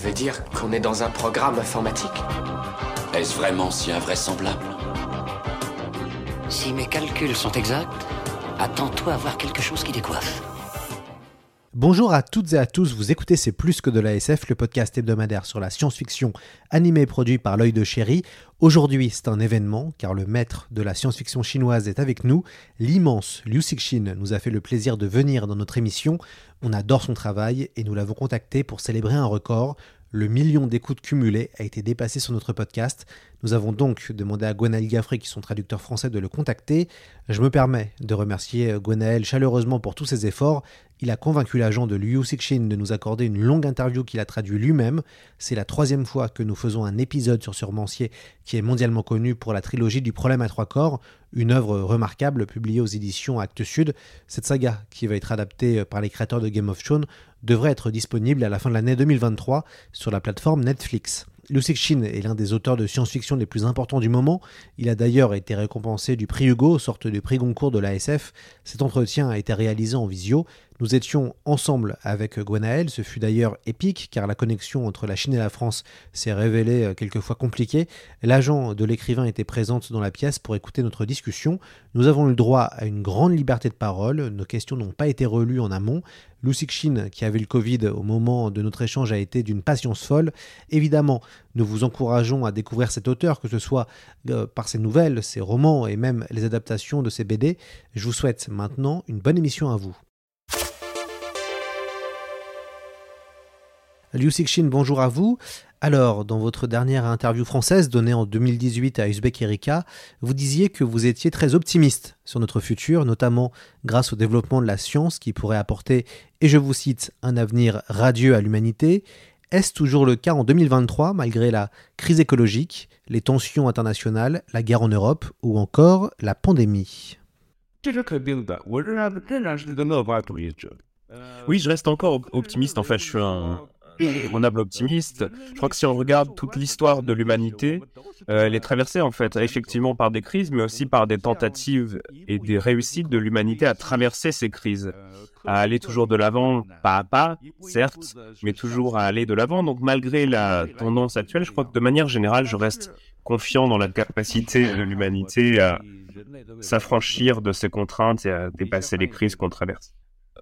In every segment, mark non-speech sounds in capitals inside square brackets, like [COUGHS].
Tu veux dire qu'on est dans un programme informatique Est-ce vraiment si invraisemblable Si mes calculs sont exacts, attends-toi à voir quelque chose qui décoiffe. Bonjour à toutes et à tous, vous écoutez C'est plus que de la SF, le podcast hebdomadaire sur la science-fiction animé et produit par l'œil de chéri. Aujourd'hui, c'est un événement car le maître de la science-fiction chinoise est avec nous. L'immense Liu Cixin nous a fait le plaisir de venir dans notre émission. On adore son travail et nous l'avons contacté pour célébrer un record. Le million d'écoutes cumulées a été dépassé sur notre podcast. Nous avons donc demandé à Gwenaël Gaffrey, qui est son traducteur français, de le contacter. Je me permets de remercier Gwenaël chaleureusement pour tous ses efforts. Il a convaincu l'agent de Liu Cixin de nous accorder une longue interview qu'il a traduit lui-même. C'est la troisième fois que nous faisons un épisode sur ce romancier qui est mondialement connu pour la trilogie du problème à trois corps, une œuvre remarquable publiée aux éditions Actes Sud. Cette saga, qui va être adaptée par les créateurs de Game of Thrones, devrait être disponible à la fin de l'année 2023 sur la plateforme Netflix. Liu Cixin est l'un des auteurs de science-fiction les plus importants du moment. Il a d'ailleurs été récompensé du prix Hugo, sorte de prix Goncourt de l'ASF. Cet entretien a été réalisé en visio. Nous étions ensemble avec Gwenaël, ce fut d'ailleurs épique car la connexion entre la Chine et la France s'est révélée euh, quelquefois compliquée. L'agent de l'écrivain était présente dans la pièce pour écouter notre discussion. Nous avons eu droit à une grande liberté de parole, nos questions n'ont pas été relues en amont. Lu Cixin, qui avait le Covid au moment de notre échange, a été d'une patience folle. Évidemment, nous vous encourageons à découvrir cet auteur, que ce soit euh, par ses nouvelles, ses romans et même les adaptations de ses BD. Je vous souhaite maintenant une bonne émission à vous. Liu Cixin, bonjour à vous. Alors, dans votre dernière interview française donnée en 2018 à Uzbek Erika, vous disiez que vous étiez très optimiste sur notre futur, notamment grâce au développement de la science qui pourrait apporter, et je vous cite, un avenir radieux à l'humanité. Est-ce toujours le cas en 2023, malgré la crise écologique, les tensions internationales, la guerre en Europe ou encore la pandémie? Oui, je reste encore optimiste. En je suis un, [COUGHS] raisonnable optimiste. Je crois que si on regarde toute l'histoire de l'humanité, euh, elle est traversée en fait effectivement par des crises, mais aussi par des tentatives et des réussites de l'humanité à traverser ces crises, à aller toujours de l'avant, pas à pas, certes, mais toujours à aller de l'avant. Donc malgré la tendance actuelle, je crois que de manière générale, je reste confiant dans la capacité de l'humanité à s'affranchir de ces contraintes et à dépasser les crises qu'on traverse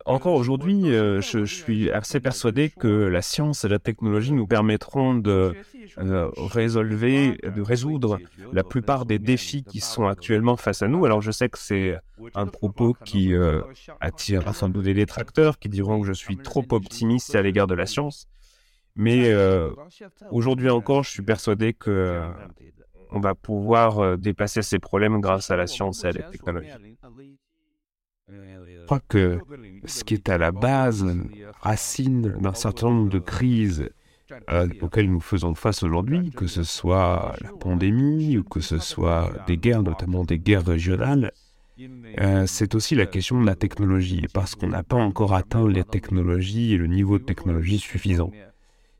encore aujourd'hui, euh, je, suis assez persuadé que la science et la technologie nous permettront de euh, de résoudre la plupart des défis qui sont actuellement face à nous. Alors je sais que c'est un propos qui euh, attire sans doute des détracteurs qui diront que je suis trop optimiste à l'égard de la science. Mais aujourd'hui encore, je suis persuadé que on va pouvoir dépasser ces problèmes grâce à la science et à la technologie. Je crois que ce qui est à la base, racine d'un certain nombre de crises euh, auxquelles nous faisons face aujourd'hui, que ce soit la pandémie ou que ce soit des guerres, notamment des guerres régionales, euh, c'est aussi la question de la technologie, parce qu'on n'a pas encore atteint les technologies et le niveau de technologie suffisant.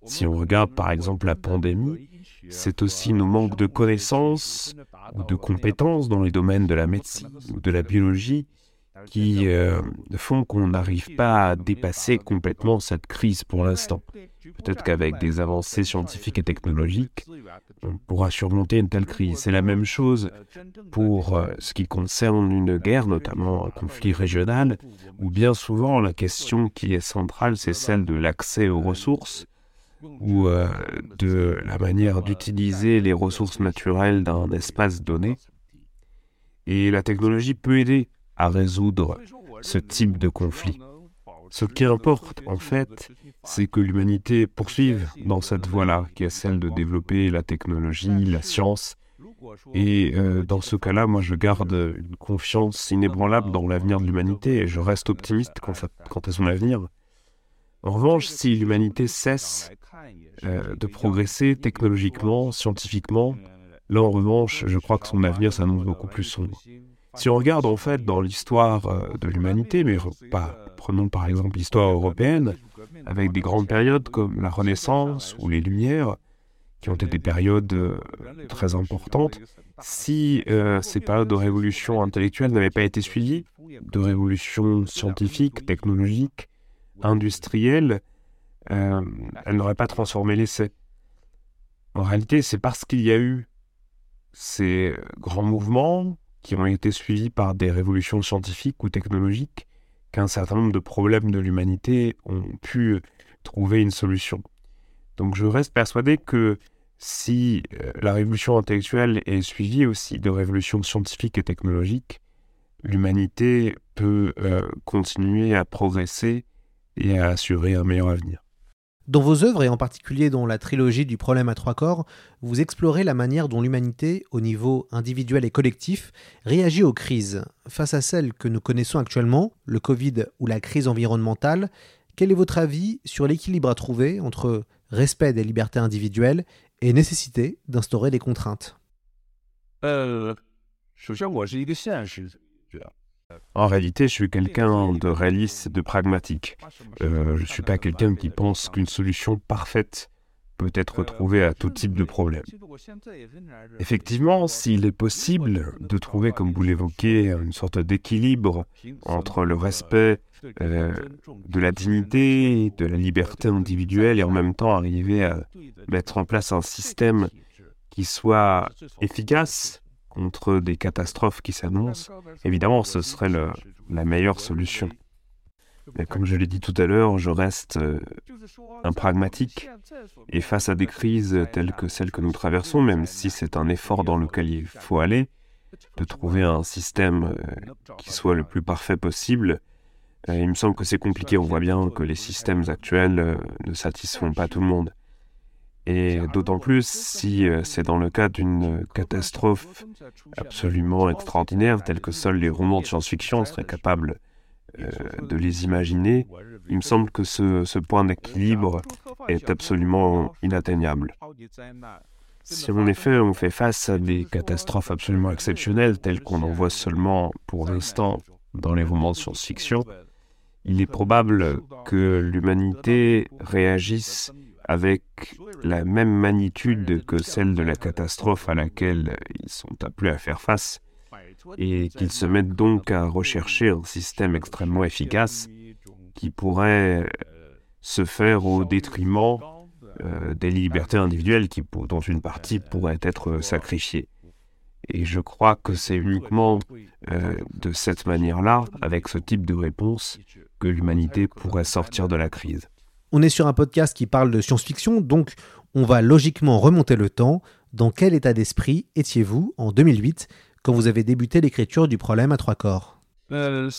Si on regarde par exemple la pandémie, c'est aussi nos manques de connaissances ou de compétences dans les domaines de la médecine ou de la biologie qui euh, font qu'on n'arrive pas à dépasser complètement cette crise pour l'instant. Peut-être qu'avec des avancées scientifiques et technologiques, on pourra surmonter une telle crise. C'est la même chose pour euh, ce qui concerne une guerre, notamment un conflit régional, où bien souvent la question qui est centrale, c'est celle de l'accès aux ressources ou euh, de la manière d'utiliser les ressources naturelles d'un espace donné. Et la technologie peut aider à résoudre ce type de conflit. Ce qui importe, en fait, c'est que l'humanité poursuive dans cette voie-là, qui est celle de développer la technologie, la science. Et euh, dans ce cas-là, moi, je garde une confiance inébranlable dans l'avenir de l'humanité et je reste optimiste quant à, son avenir. En revanche, si l'humanité cesse euh, de progresser technologiquement, scientifiquement, là en revanche, je crois que son avenir s'annonce beaucoup plus sombre. Si on regarde en fait dans l'histoire euh, de l'humanité, mais pas, prenons par exemple l'histoire européenne, avec des grandes périodes comme la Renaissance ou les Lumières, qui ont été des périodes euh, très importantes, si ces périodes de révolution intellectuelle n'avaient pas été suivies de révolution scientifique, technologique, industrielle, euh, elle n'aurait pas transformé l'essai. En réalité, c'est parce qu'il y a eu ces grands mouvements qui ont été suivis par des révolutions scientifiques ou technologiques qu'un certain nombre de problèmes de l'humanité ont pu trouver une solution. Donc je reste persuadé que si euh, la révolution intellectuelle est suivie aussi de révolutions scientifiques et technologiques, l'humanité peut euh, continuer à progresser et à assurer un meilleur avenir. Dans vos œuvres, et en particulier dans la trilogie du problème à trois corps, vous explorez la manière dont l'humanité, au niveau individuel et collectif, réagit aux crises. Face à celles que nous connaissons actuellement, le Covid ou la crise environnementale, quel est votre avis sur l'équilibre à trouver entre respect des libertés individuelles et nécessité d'instaurer des contraintes? Euh, en réalité, je suis quelqu'un de réaliste de pragmatique. Euh, je ne suis pas quelqu'un qui pense qu'une solution parfaite peut être trouvée à tout type de problème. Effectivement, s'il est possible de trouver, comme vous l'évoquez, une sorte d'équilibre entre le respect euh, de la dignité, de la liberté individuelle et en même temps arriver à mettre en place un système qui soit efficace, contre des catastrophes qui s'annoncent, évidemment, ce serait la meilleure solution. Mais comme je l'ai dit tout à l'heure, je reste euh, un pragmatique et face à des crises telles que celles que nous traversons, même si c'est un effort dans lequel il faut aller, de trouver un système euh, qui soit le plus parfait possible, euh, il me semble que c'est compliqué. On voit bien que les systèmes actuels ne satisfont pas tout le monde. Et d'autant plus si euh, c'est dans le cas d'une catastrophe absolument extraordinaire, telle que seuls les romans de science-fiction seraient capables euh, de les imaginer, il me semble que ce, ce point d'équilibre est absolument inatteignable. Si en effet on fait face à des catastrophes absolument exceptionnelles, telles qu'on en voit seulement pour l'instant dans les romans de science-fiction, il est probable que l'humanité réagisse avec la même magnitude que celle de la catastrophe à laquelle ils sont appelés à faire face, et qu'ils se mettent donc à rechercher un système extrêmement efficace qui pourrait se faire au détriment euh, des libertés individuelles qui, dont une partie pourrait être sacrifiée. Et je crois que c'est uniquement euh, de cette manière-là, avec ce type de réponse, que l'humanité pourrait sortir de la crise. On est sur un podcast qui parle de science-fiction, donc on va logiquement remonter le temps. Dans quel état d'esprit étiez-vous en 2008 quand vous avez débuté l'écriture du problème à trois corps? Euh,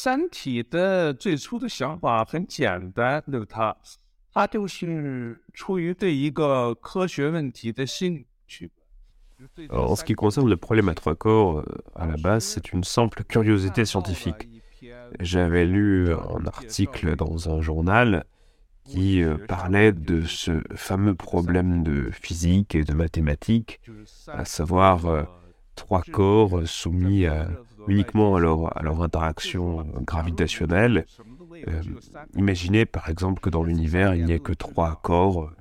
en ce qui concerne le problème à trois corps, euh, à la base, c'est une simple curiosité scientifique. J'avais lu un article dans un journal qui euh, parlait de ce fameux problème de physique et de mathématiques, à savoir euh, trois corps soumis uniquement à leur, interaction gravitationnelle. Euh, imaginez par exemple que dans l'univers, il n'y ait que trois corps,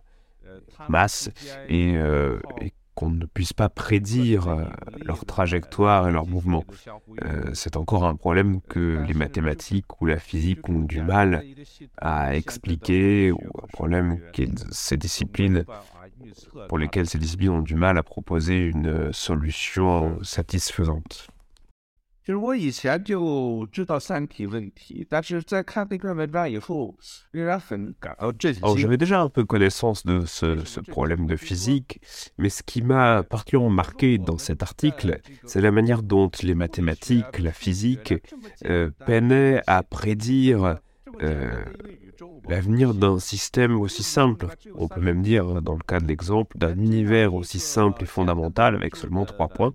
masse, et, et qu'on ne puisse pas prédire euh, leur trajectoire et leur mouvement. Euh, c'est encore un problème que les mathématiques ou la physique ont du mal à expliquer, ou un problème que ces disciplines, pour lesquelles ces disciplines ont du mal à proposer une solution satisfaisante. J'avais déjà un peu connaissance de ce, problème de physique, mais ce qui m'a particulièrement marqué dans cet article, c'est la manière dont les mathématiques, la physique, euh, peinaient à prédire euh, l'avenir d'un système aussi simple. On peut même dire, dans le cas de l'exemple, d'un univers aussi simple et fondamental avec seulement trois points.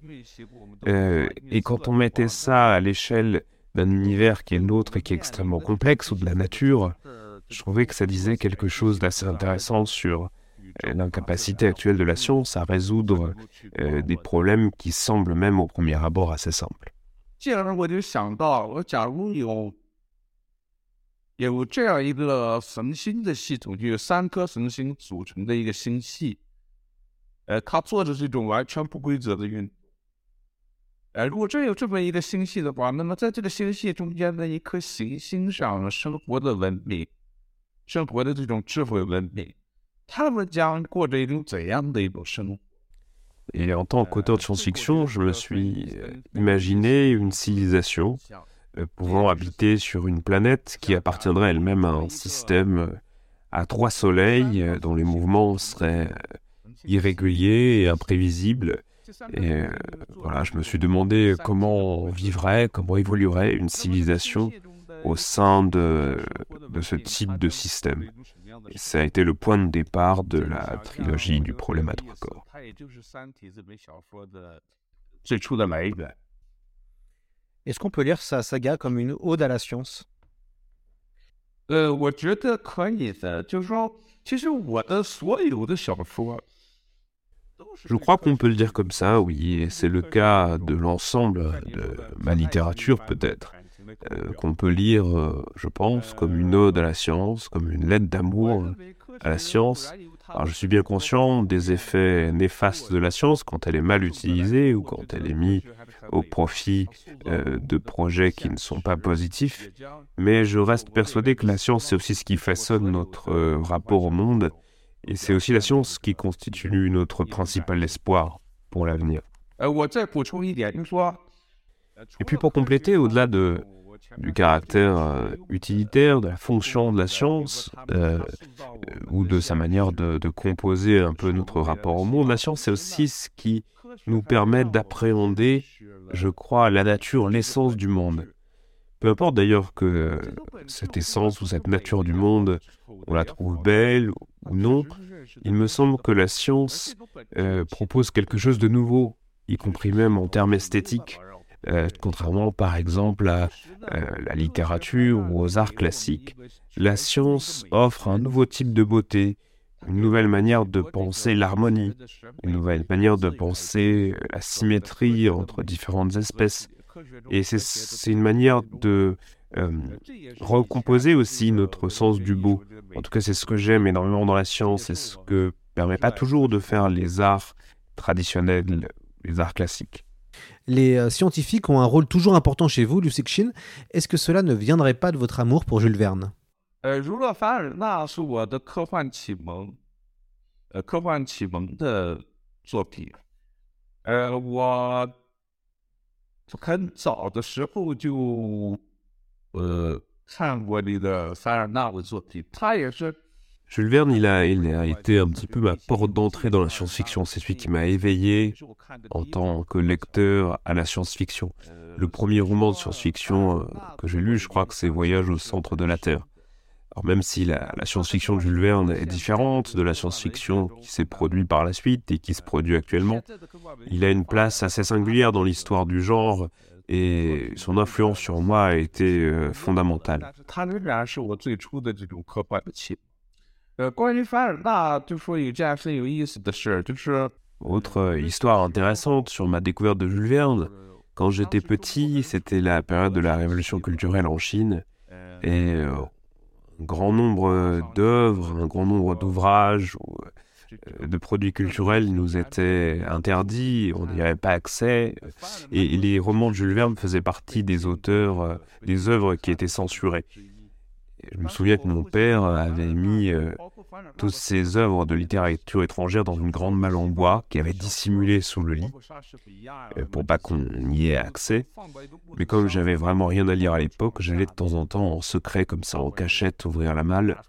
Euh, et quand on mettait ça à l'échelle d'un univers qui est le nôtre et qui est extrêmement complexe ou de la nature, je trouvais que ça disait quelque chose d'assez intéressant sur euh, l'incapacité actuelle de la science à résoudre euh, des problèmes qui semblent même au premier abord assez simples. 有有这样一个神星的系统，就有三颗神星组成的一个星系，呃，它做的是一种完全不规则的运动。呃，如果真有这么一个星系的话，那么在这个星系中间的一颗行星上生活的文明，生活的这种智慧文明，他们将过着一种怎样的一种生活？Et en tant qu'auteur de science-fiction, je me suis euh, imaginé une civilisation euh, pouvant habiter sur une planète qui appartiendrait elle-même à un système euh, à trois soleils euh, dont les mouvements seraient euh, irréguliers et imprévisibles. Et euh, voilà, je me suis demandé comment vivrait, comment évoluerait une civilisation au sein de, ce type de système. Ça a été le point de départ de la trilogie du problème à trois corps. Est-ce qu'on peut lire sa saga comme une ode à la science 呃，我觉得可以的，就是说，其实我的所有的小说， Je crois qu'on peut le dire comme ça, oui, et c'est le cas de l'ensemble de ma littérature peut-être, euh, qu'on peut lire, euh, je pense, comme une ode à la science, comme une lettre d'amour à la science. Alors je suis bien conscient des effets néfastes de la science quand elle est mal utilisée ou quand elle est mise au profit euh, de projets qui ne sont pas positifs, mais je reste persuadé que la science, c'est aussi ce qui façonne notre euh, rapport au monde, et c'est aussi la science qui constitue notre principal espoir pour l'avenir. Et puis pour compléter, au-delà de du caractère euh, utilitaire, de la fonction de la science, euh, ou de sa manière de, composer un peu notre rapport au monde, la science c'est aussi ce qui nous permet d'appréhender, je crois, la nature, l'essence du monde. Peu importe d'ailleurs que cette essence ou cette nature du monde, on la trouve belle ou non, il me semble que la science euh, propose quelque chose de nouveau, y compris même en termes esthétiques, euh, contrairement par exemple à euh, la littérature ou aux arts classiques. La science offre un nouveau type de beauté, une nouvelle manière de penser l'harmonie, une nouvelle manière de penser la symétrie entre différentes espèces. Et c'est- une manière de euh, recomposer aussi notre sens du beau. En tout cas, c'est ce que j'aime énormément dans la science, c'est ce que permet pas toujours de faire les arts traditionnels, les arts classiques Les euh, scientifiques ont un rôle toujours important chez vous, Liu Cixin. Est-ce que cela ne viendrait pas de votre amour pour Jules Verne 呃，儒勒·凡尔纳是我的科幻启蒙，呃，科幻启蒙的作品。呃，我很早的时候就呃看过这个凡尔纳的作品，他也是 Jules Verne, il a, été un petit peu ma porte d'entrée dans la science-fiction. C'est celui qui m'a éveillé en tant que lecteur à la science-fiction. Le premier roman de science-fiction euh, que j'ai lu, je crois que c'est Voyage au centre de la Terre. Alors même si la, la science-fiction de Jules Verne est différente de la science-fiction qui s'est produite par la suite et qui se produit actuellement, il a une place assez singulière dans l'histoire du genre et son influence sur moi a été euh, fondamentale. 呃，关于凡尔纳，就说有件很有意思的事儿，就是。 Autre euh, histoire intéressante sur ma découverte de Jules Verne, quand j'étais petit, c'était la période de la révolution culturelle en Chine, et euh, un grand nombre d'œuvres, un grand nombre d'ouvrages ou euh, de produits culturels nous étaient interdits, on n'y avait pas accès, et les romans de Jules Verne faisaient partie des auteurs, euh, des œuvres qui étaient censurées. Je me souviens que mon père avait mis euh, toutes ces œuvres de littérature étrangère dans une grande malle en bois qui avait dissimulé sous le lit euh, pour pas qu'on y ait accès. Mais comme j'avais vraiment rien à lire à l'époque, j'allais de temps en temps en secret comme ça en cachette ouvrir la malle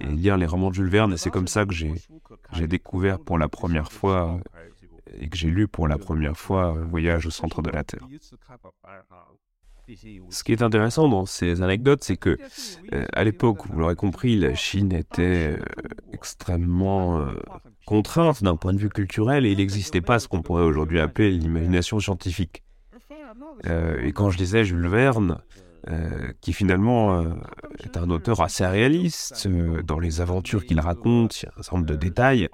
et lire les romans de Jules Verne et c'est comme ça que j'ai découvert pour la première fois euh, et que j'ai lu pour la première fois euh, Voyage au centre de la Terre. Ce qui est intéressant dans ces anecdotes, c'est que euh, à l'époque, vous l'aurez compris, la Chine était euh, extrêmement euh, contrainte d'un point de vue culturel et il n'existait pas ce qu'on pourrait aujourd'hui appeler l'imagination scientifique. Et quand je lisais Jules Verne, qui finalement est un auteur assez réaliste. Dans les aventures qu'il raconte, il y a un certain nombre de détails.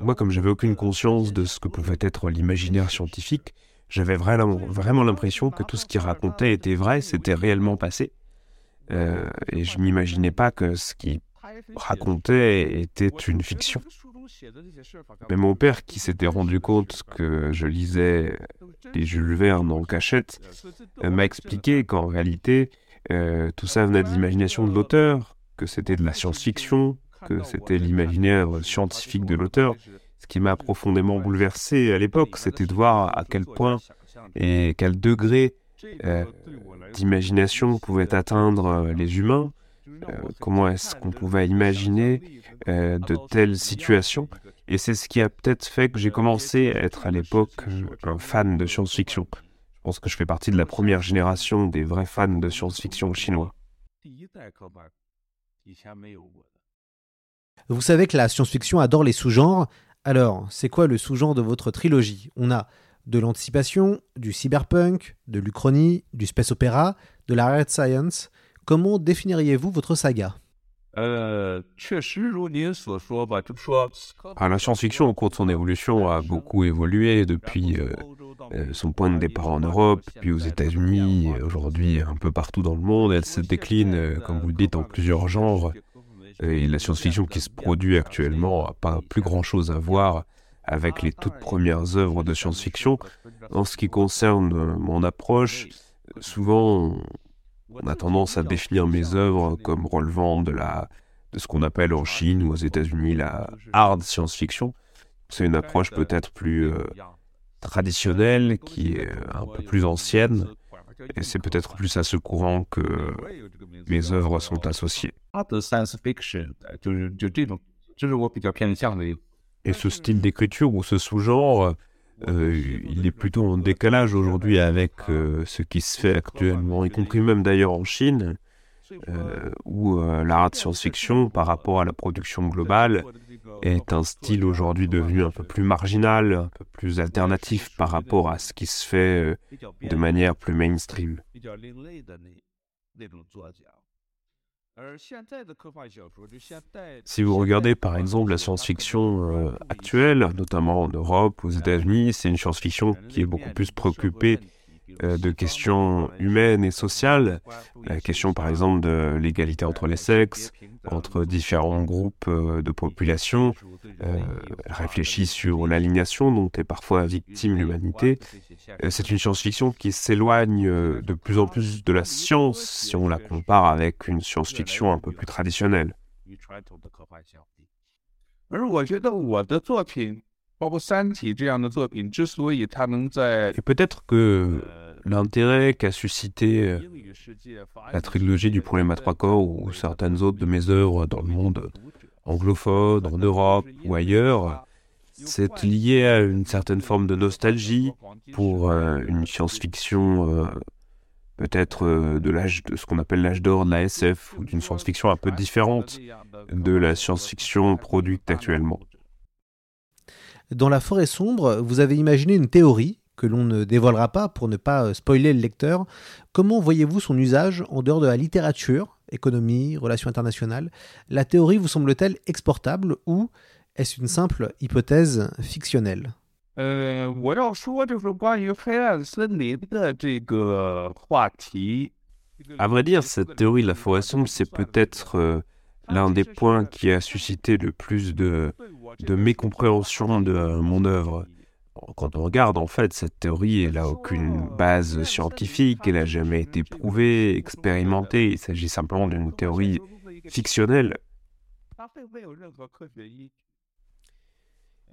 Moi, comme j'avais aucune conscience de ce que pouvait être l'imaginaire scientifique, j'avais vraiment, l'impression que tout ce qu'il racontait était vrai, c'était réellement passé. Euh, et je m'imaginais pas que ce qu'il racontait était une fiction. Mais mon père, qui s'était rendu compte que je lisais les Jules Verne en cachette, euh, m'a expliqué qu'en réalité, euh, tout ça venait de l'imagination de l'auteur, que c'était de la science-fiction, que c'était l'imaginaire scientifique de l'auteur. Ce qui m'a profondément bouleversé à l'époque, c'était de voir à quel point et quel degré euh, d'imagination pouvaient atteindre euh, les humains, euh, comment est-ce qu'on pouvait imaginer euh, de telles situations. Et c'est ce qui a peut-être fait que j'ai commencé à être à l'époque un fan de science-fiction. Je pense que je fais partie de la première génération des vrais fans de science-fiction chinois. Vous savez que la science-fiction adore les sous-genres. Alors, c'est quoi le sous-genre de votre trilogie? On a de l'anticipation, du cyberpunk, de l'uchronie, du space opéra, de la red science. Comment définiriez-vous votre saga? Ah, la science-fiction au cours de son évolution a beaucoup évolué depuis euh, euh, son point de départ en Europe, puis aux États-Unis, aujourd'hui un peu partout dans le monde. Elle se décline, euh, comme vous le dites, en plusieurs genres. Et la science-fiction qui se produit actuellement n'a pas plus grand-chose à voir avec les toutes premières œuvres de science-fiction. En ce qui concerne euh, mon approche, souvent on a tendance à définir mes œuvres comme relevant de la de ce qu'on appelle en Chine ou aux États-Unis la hard science-fiction. C'est une approche peut-être plus euh, traditionnelle, qui est euh, un peu plus ancienne, et c'est peut-être plus à ce courant que mes œuvres sont associées. Et ce style d'écriture ou ce sous-genre, euh, il est plutôt en décalage aujourd'hui avec euh, ce qui se fait actuellement, y compris même d'ailleurs en Chine, euh, où euh, l'art de science-fiction par rapport à la production globale est un style aujourd'hui devenu un peu plus marginal, un peu plus alternatif par rapport à ce qui se fait de manière plus mainstream. Si vous regardez par exemple la science-fiction actuelle, notamment en Europe, aux États-Unis, c'est une science-fiction qui est beaucoup plus préoccupée de questions humaines et sociales. La question par exemple de l'égalité entre les sexes, entre différents groupes euh, de population. Euh, réfléchit sur l'alignation dont est parfois victime l'humanité. Euh, C'est une science-fiction qui s'éloigne euh, de plus en plus de la science si on la compare avec une science-fiction un peu plus traditionnelle 与传统的科幻相比。而我觉得我的作品，包括《三体》这样的作品，之所以它能在 Et peut-être que l'intérêt qu'a suscité euh, 英语世界发 la trilogie du problème à trois corps ou certaines autres de mes œuvres dans le monde anglophone, en Europe ou ailleurs, c'est lié à une certaine forme de nostalgie pour euh, une science-fiction euh, peut-être euh, de l'âge de ce qu'on appelle l'âge d'or de la SF ou d'une science-fiction un peu différente de la science-fiction produite actuellement. Dans La forêt sombre, vous avez imaginé une théorie que l'on ne dévoilera pas pour ne pas euh, spoiler le lecteur. Comment voyez-vous son usage en dehors de la littérature, économie, relations internationales La théorie vous semble-t-elle exportable ou est-ce une simple hypothèse fictionnelle 呃，我要说就是关于黑暗森林的这个话题。 À vrai dire, cette théorie de la forêt sombre, c'est peut-être euh, l'un des points qui a suscité le plus de, mécompréhension de mon œuvre. Quand on regarde, en fait, cette théorie, elle n'a aucune base scientifique, elle n'a jamais été prouvée, expérimentée, il s'agit simplement d'une théorie fictionnelle.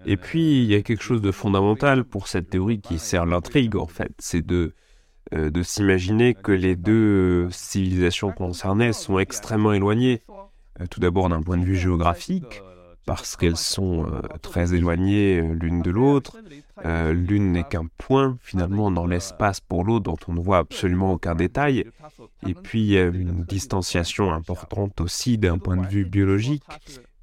Et puis, il y a quelque chose de fondamental pour cette théorie qui sert l'intrigue, en fait, c'est de euh, s'imaginer que les deux civilisations concernées sont extrêmement éloignées euh, tout d'abord d'un point de vue géographique, parce qu'elles sont euh, très éloignées euh, l'une de l'autre. L'une n'est qu'un point, finalement, dans l'espace pour l'autre, dont on ne voit absolument aucun détail. Et puis, une distanciation importante aussi d'un point de vue biologique,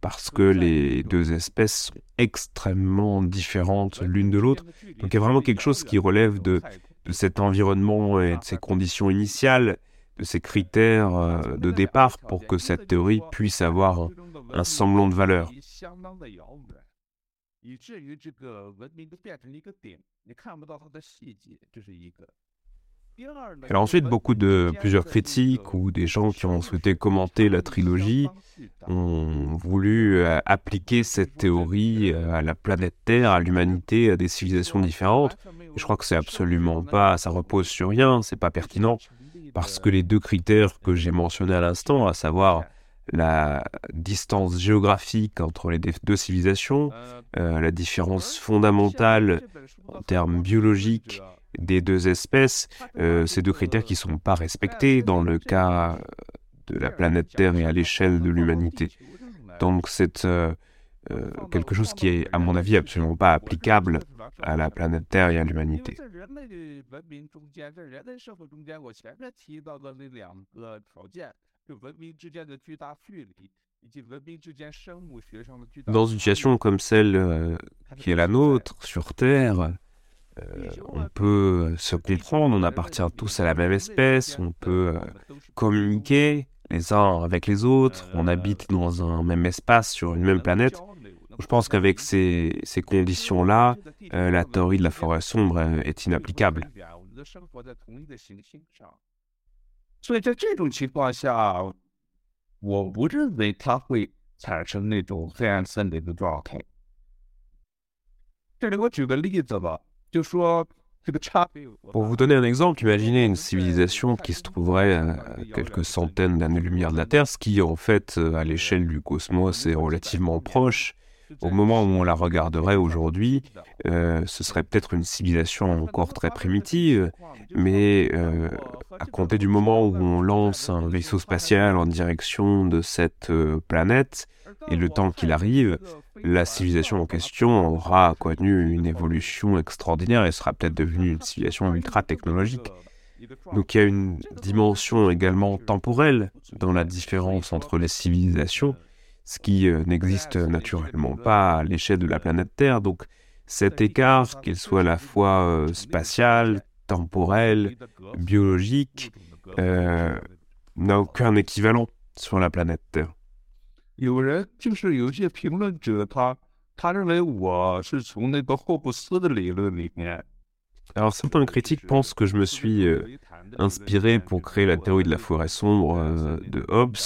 parce que les deux espèces sont extrêmement différentes l'une de l'autre. Donc il y a vraiment quelque chose qui relève de cet environnement et de ces conditions initiales de ces critères euh, de départ pour que cette théorie puisse avoir un semblant de valeur. Alors ensuite, beaucoup de plusieurs critiques ou des gens qui ont souhaité commenter la trilogie ont voulu euh, appliquer cette théorie euh, à la planète Terre, à l'humanité, à des civilisations différentes. Je crois que c'est absolument pas, ça repose sur rien, c'est pas pertinent parce que les deux critères que j'ai mentionnés à l'instant, à savoir la distance géographique entre les deux civilisations, euh, la différence fondamentale en termes biologiques des deux espèces, euh, ces deux critères qui ne sont pas respectés dans le cas de la planète Terre et à l'échelle de l'humanité. Donc c'est euh, euh, bah, quelque chose qui bah, est, à mon avis, absolument pas applicable à la planète Terre et à l'humanité. Dans une situation comme celle euh, qui est la nôtre, sur Terre, euh, on peut se comprendre, on appartient tous à la même espèce, on peut communiquer, les uns avec les autres, on habite dans un même espace sur une même planète. Je pense qu'avec ces, ces conditions-là, euh, la théorie de la forêt sombre euh, est inapplicable. [LAUGHS] Pour vous donner un exemple, imaginez une civilisation qui se trouverait à quelques centaines d'années-lumière de la Terre, ce qui en fait euh, à l'échelle du cosmos est relativement proche. Au moment où on la regarderait aujourd'hui, euh, ce serait peut-être une civilisation encore très primitive, mais euh, à compter du moment où on lance un vaisseau spatial en direction de cette euh, planète, et le temps qu'il arrive, la civilisation en question aura connu une évolution extraordinaire et sera peut-être devenue une civilisation ultra technologique. Donc il y a une dimension également temporelle dans la différence entre les civilisations, ce qui euh, n'existe naturellement pas à l'échelle de la planète Terre. Donc cet écart, qu'il soit à la fois euh, spatial, temporel, biologique, euh, n'a aucun équivalent sur la planète Terre. Alors certains critiques pensent que je me suis inspiré pour créer la théorie de la forêt sombre de Hobbes,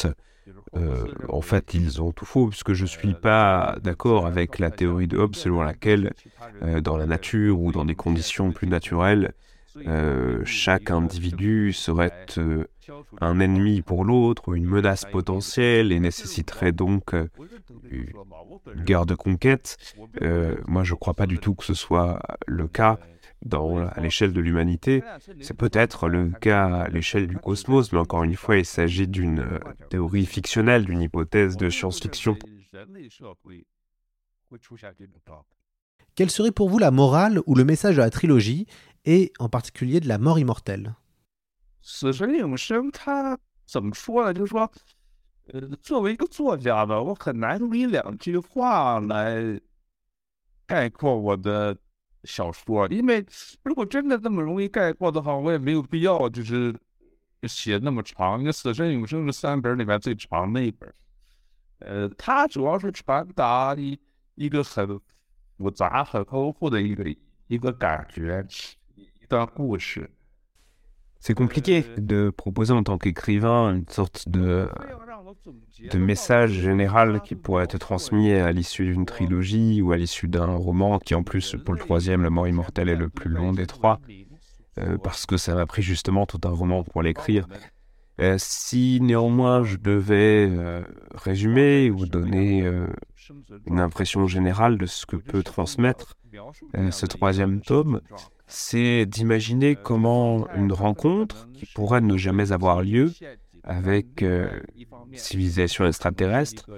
euh, en fait, ils ont tout faux, puisque je ne suis pas d'accord avec la théorie de Hobbes selon laquelle, euh, dans la nature ou dans des conditions plus naturelles, euh, chaque individu serait un ennemi pour l'autre une menace potentielle et nécessiterait donc une guerre de conquête. Moi, je ne crois pas du tout que ce soit le cas dans, à l'échelle de l'humanité. C'est peut-être le cas à l'échelle du cosmos, mais encore une fois, il s'agit d'une euh, théorie fictionnelle, d'une hypothèse de science-fiction. Quelle serait pour vous la morale ou le message de la trilogie, et en particulier de la mort immortelle? 小说，因为如果真的那么容易概括的话，我也没有必要就是写那么长。因为《死神永生》是三本里面最长的一本，呃，它主要是传达一一个很复杂、很丰富的一个一个感觉，一段故事。C'est compliqué de proposer en tant qu'écrivain une sorte de, de message général qui pourrait être transmis à l'issue d'une trilogie ou à l'issue d'un roman qui en plus pour le troisième, La mort immortelle, est le plus long des trois, euh, parce que ça m'a pris justement tout un roman pour l'écrire. Euh, si néanmoins je devais euh, résumer ou donner une impression générale de ce que peut transmettre ce troisième tome, c'est d'imaginer comment une rencontre qui pourrait ne jamais avoir lieu avec euh, civilisation extraterrestre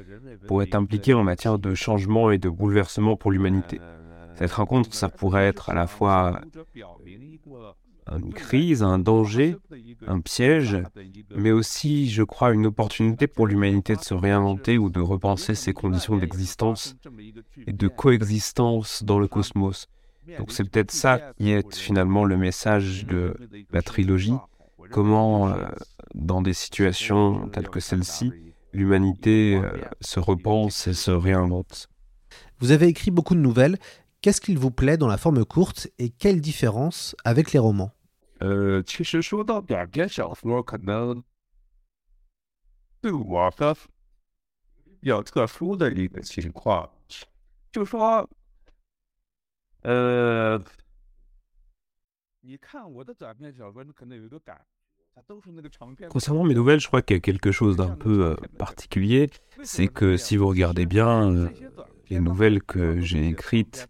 pourrait être impliquée en matière de changement et de bouleversement pour l'humanité. Cette rencontre, ça pourrait être à la fois une crise, un danger, un piège, mais aussi, je crois, une opportunité pour l'humanité de se réinventer ou de repenser ses conditions d'existence et de coexistence dans le cosmos. Donc c'est peut-être ça qui est finalement le message de la trilogie, comment, euh, dans des situations telles que celle-ci, l'humanité euh, se repense et se réinvente. Vous avez écrit beaucoup de nouvelles. Qu'est-ce qu'il vous plaît dans la forme courte et quelle différence avec les romans? 呃，Concernant mes nouvelles, je crois qu'il y a quelque chose d'un peu euh, particulier, c'est que si vous regardez bien, euh, les nouvelles que j'ai écrites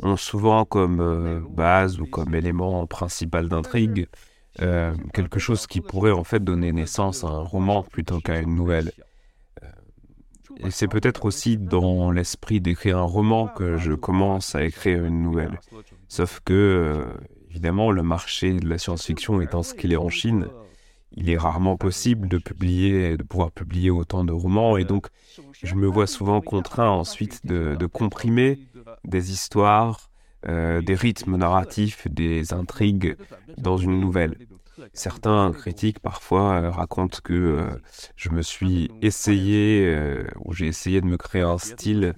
ont souvent comme euh, base ou comme élément principal d'intrigue quelque chose qui pourrait en fait donner naissance à un roman plutôt qu'à une nouvelle. Et c'est peut-être aussi dans l'esprit d'écrire un roman que je commence à écrire une nouvelle. Sauf que évidemment, le marché de la science-fiction étant ce qu'il est en Chine, il est rarement possible de publier, de pouvoir publier autant de romans, et donc je me vois souvent contraint ensuite de, comprimer des histoires, euh, des rythmes narratifs, des intrigues dans une nouvelle. Certains critiques parfois euh, racontent que euh, je me suis essayé, euh, ou j'ai essayé de me créer un style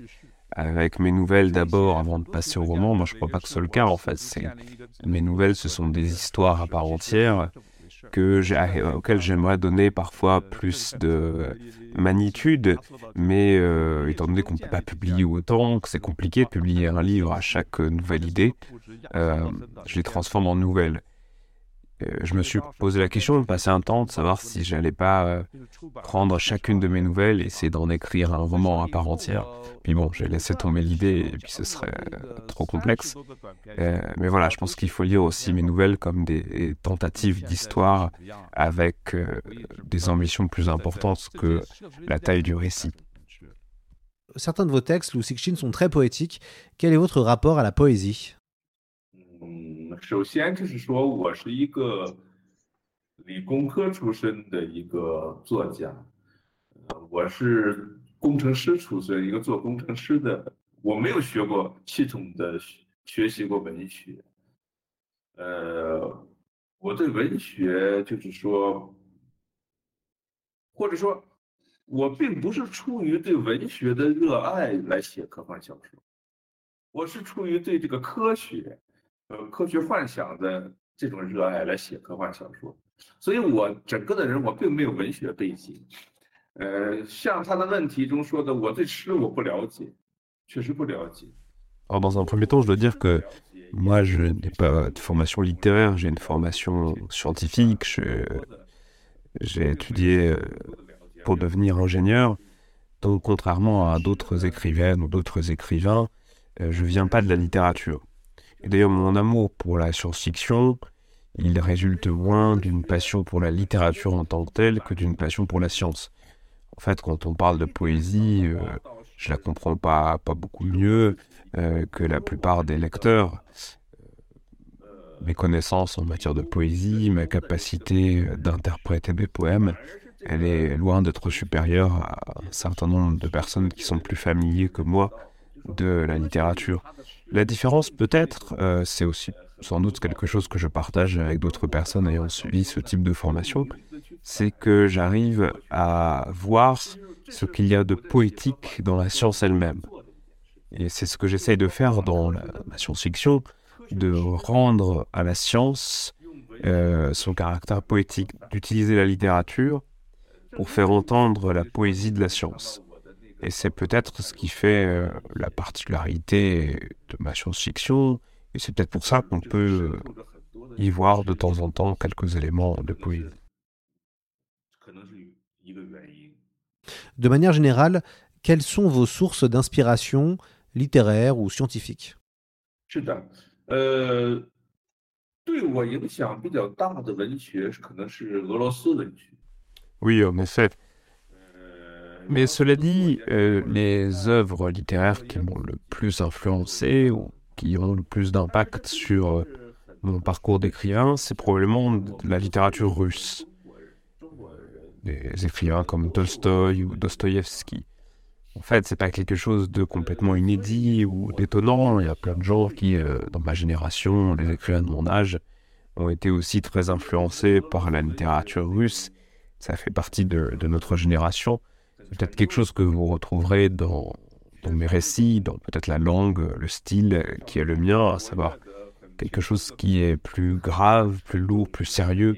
avec mes nouvelles d'abord avant de passer au roman. Moi, je crois pas que ce soit le cas en fait. Mes nouvelles, ce sont des histoires à part entière que auxquelles j'aimerais donner parfois plus de magnitude, mais euh, étant donné qu'on ne peut pas publier autant, que c'est compliqué de publier un livre à chaque nouvelle idée, euh, je les transforme en nouvelles. Euh, je me suis posé la question de passer un temps de savoir si j'allais pas euh, prendre chacune de mes nouvelles et essayer d'en écrire un roman à part entière. Puis bon, j'ai laissé tomber l'idée et puis ce serait euh, trop complexe. Mais voilà, je pense qu'il faut lire aussi mes nouvelles comme des tentatives d'histoire avec des ambitions plus importantes que la taille du récit. Certains de vos textes, Lou Cixin, sont très poétiques. Quel est votre rapport à la poésie? 嗯，首先就是说我是一个理工科出身的一个作家，呃，我是工程师出身，一个做工程师的，我没有学过系统的学学习过文学，呃，我对文学就是说，或者说，我并不是出于对文学的热爱来写科幻小说，我是出于对这个科学。呃科学幻想的这种热爱来写科幻小说，所以我整个的人我并没有文学背景。呃，像他的问题中说的，我对诗我不了解，确实不了解。 Alors, dans un premier temps, je dois dire que moi, je n'ai pas de formation littéraire, j'ai une formation scientifique. je- J'ai étudié euh, pour devenir ingénieur. Donc, contrairement à d'autres écrivaines ou d'autres écrivains, euh, je viens pas de la littérature. D'ailleurs, mon amour pour la science-fiction, il résulte moins d'une passion pour la littérature en tant que telle que d'une passion pour la science. En fait, quand on parle de poésie, euh, je la comprends pas, pas beaucoup mieux euh, que la plupart des lecteurs. Mes connaissances en matière de poésie, ma capacité d'interpréter des poèmes, elle est loin d'être supérieure à un certain nombre de personnes qui sont plus familiers que moi de la littérature. La différence peut-être, euh, c'est aussi sans doute quelque chose que je partage avec d'autres personnes ayant suivi ce type de formation, c'est que j'arrive à voir ce qu'il y a de poétique dans la science elle-même. Et c'est ce que j'essaye de faire dans la, science-fiction, de rendre à la science euh, son caractère poétique, d'utiliser la littérature pour faire entendre la poésie de la science. Et c'est peut-être ce qui fait euh, la particularité de ma science-fiction. Et c'est peut-être pour ça qu'on peut euh, y voir de temps en temps quelques éléments de poésie. De manière générale, quelles sont vos sources d'inspiration littéraire ou scientifique? Oui, en effet. Mais cela dit, euh, les œuvres littéraires qui m'ont le plus influencé ou qui ont le plus d'impact sur euh, mon parcours d'écrivain, c'est probablement la littérature russe. Des écrivains comme Tolstoï ou Dostoïevski. En fait, c'est pas quelque chose de complètement inédit ou d'étonnant. Il y a plein de gens qui, euh, dans ma génération, les écrivains de mon âge, ont été aussi très influencés par la littérature russe. Ça fait partie de notre génération. Peut-être quelque chose que vous retrouverez dans, mes récits, dans peut-être la langue, le style qui est le mien, à savoir quelque chose qui est plus grave, plus lourd, plus sérieux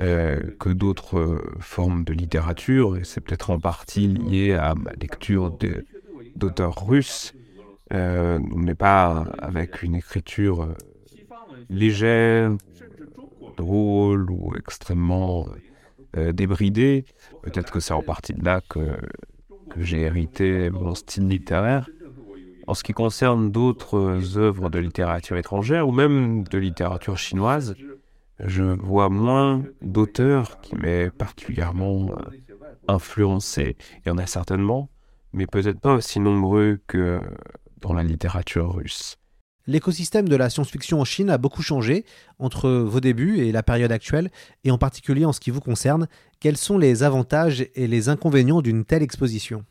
euh, que d'autres euh, formes de littérature. Et c'est peut-être en partie lié à ma lecture d'auteurs russes. Euh, on n'est pas avec une écriture euh, légère, drôle ou extrêmement euh, débridée. Peut-être que c'est en partie de là que, que j'ai hérité mon style littéraire. En ce qui concerne d'autres œuvres de littérature étrangère ou même de littérature chinoise, je vois moins d'auteurs qui m'aient particulièrement euh, influencé. Il y en a certainement, mais peut-être pas aussi nombreux que dans la littérature russe. L'écosystème de la science-fiction en Chine a beaucoup changé entre vos débuts et la période actuelle, et en particulier en ce qui vous concerne. Quels sont les avantages et les inconvénients d'une telle exposition?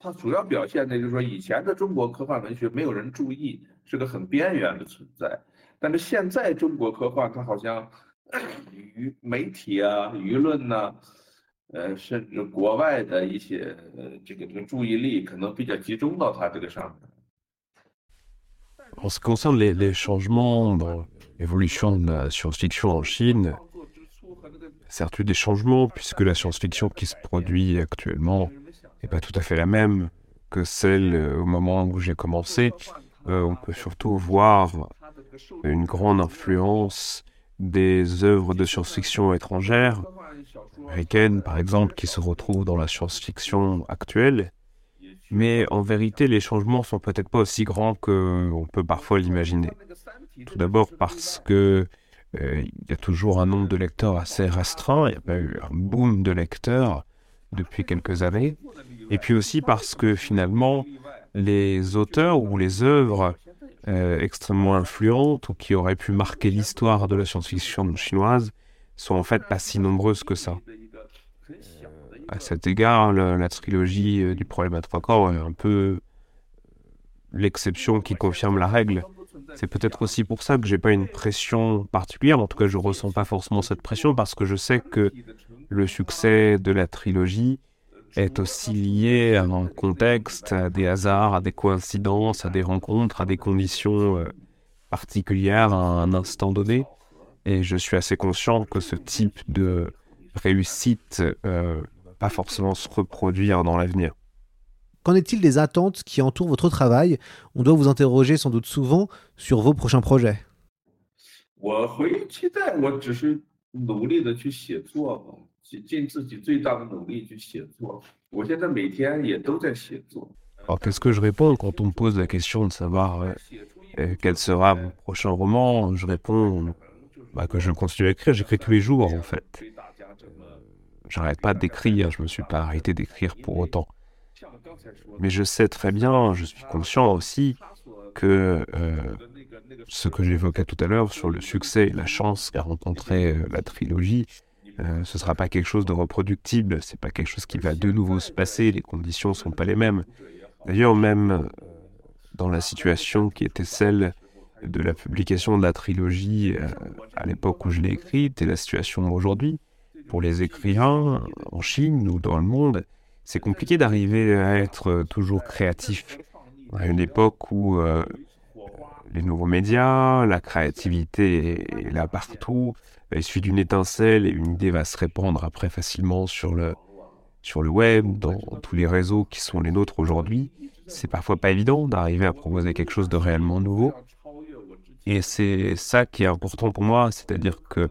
它？主要表现的就是说，以前的中国科幻文学没有人注意，是个很边缘的存在。但是现在中国科幻，它好像舆媒体啊、舆论呐、呃，甚至国外的一些呃这个这个注意力，可能比较集中到它这个上面。En ce qui concerne les, les changements dans l'évolution de la science-fiction en Chine, certes eu des changements puisque la science-fiction qui se produit actuellement n'est pas tout à fait la même que celle euh, au moment où j'ai commencé. Euh, on peut surtout voir une grande influence des œuvres de science-fiction étrangères, américaines par exemple, qui se retrouvent dans la science-fiction actuelle. Mais en vérité, les changements sont peut-être pas aussi grands qu'on peut parfois l'imaginer. Tout d'abord parce que euh, il y a toujours un nombre de lecteurs assez restreint, il y a pas eu un boom de lecteurs depuis quelques années, et puis aussi parce que finalement, les auteurs ou les œuvres euh, extrêmement influentes ou qui auraient pu marquer l'histoire de la science-fiction chinoise sont en fait pas si nombreuses que ça. À cet égard, la trilogie euh, du problème à trois corps est un peu l'exception qui confirme la règle. C'est peut-être aussi pour ça que j'ai pas une pression particulière. En tout cas, je ressens pas forcément cette pression parce que je sais que le succès de la trilogie est aussi lié à un contexte, à des hasards, à des coïncidences, à des rencontres, à des conditions euh, particulières à un instant donné. Et je suis assez conscient que ce type de réussite euh, va pas forcément se reproduire dans l'avenir. Qu'en est-il des attentes qui entourent votre travail On doit vous interroger sans doute souvent sur vos prochains projets. 我回期待，我只是努力的去写作嘛，尽尽自己最大的努力去写作。我现在每天也都在写作。 Alors qu'est-ce que je réponds quand on me pose la question de savoir euh, euh, quel sera mon prochain roman Je réponds bah, que je continue à écrire. J'écris tous les jours en fait. J'arrête pas d'écrire. Je me suis pas arrêté d'écrire pour autant. Mais je sais très bien, je suis conscient aussi que euh, ce que j'évoquais tout à l'heure sur le succès et la chance qu'a rencontré euh, la trilogie, euh, ce sera pas quelque chose de reproductible. C'est pas quelque chose qui va de nouveau se passer. Les conditions sont pas les mêmes. D'ailleurs, même euh, dans la situation qui était celle de la publication de la trilogie euh, à l'époque où je l'ai écrite et la situation aujourd'hui, pour les écrivains en Chine ou dans le monde, c'est compliqué d'arriver à être toujours créatif. À une époque où les nouveaux médias, la créativité est, là partout, il suffit d'une étincelle et une idée va se répandre après facilement sur le, sur le web, dans tous les réseaux qui sont les nôtres aujourd'hui. C'est parfois pas évident d'arriver à proposer quelque chose de réellement nouveau. Et c'est ça qui est important pour moi, c'est-à-dire que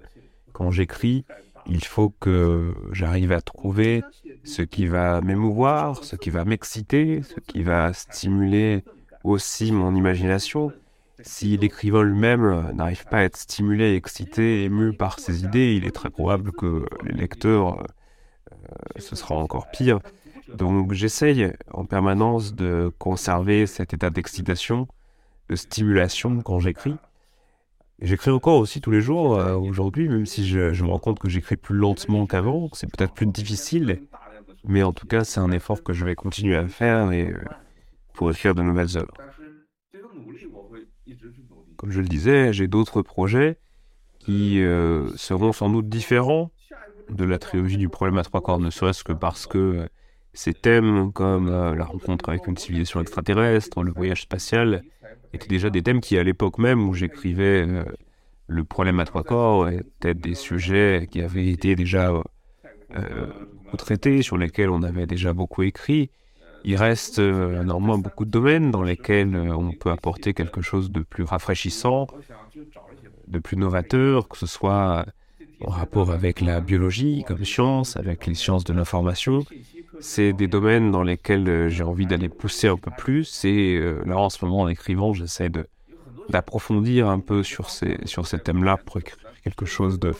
quand j'écris, il faut que j'arrive à trouver ce qui va m'émouvoir, ce qui va m'exciter, ce qui va stimuler aussi mon imagination. Si l'écrivain lui-même n'arrive pas à être stimulé, excité, ému par ses idées, il est très probable que les lecteurs, euh, ce sera encore pire. Donc j'essaye en permanence de conserver cet état d'excitation, de stimulation quand j'écris. J'écris encore aussi tous les jours euh, aujourd'hui, même si je, me rends compte que j'écris plus lentement qu'avant. C'est peut-être plus difficile, mais en tout cas, c'est un effort que je vais continuer à faire et, euh, pour écrire de nouvelles œuvres. Comme je le disais, j'ai d'autres projets qui euh, seront sans doute différents de la trilogie du problème à trois corps, ne serait-ce que parce que ces thèmes comme la rencontre avec une civilisation extraterrestre, le voyage spatial, étaient déjà des thèmes qui, à l'époque même où j'écrivais euh, le problème à trois corps, étaient des sujets qui avaient été déjà euh, traités, sur lesquels on avait déjà beaucoup écrit. Il reste euh, néanmoins beaucoup de domaines dans lesquels euh, on peut apporter quelque chose de plus rafraîchissant, de plus novateur, que ce soit en rapport avec la biologie comme science, avec les sciences de l'information, c'est des domaines dans lesquels euh, j'ai envie d'aller pousser un peu plus. Et là, en ce moment, en écrivant, j'essaie d'approfondir un peu sur ces, sur ces thèmes-là pour écrire quelque chose de,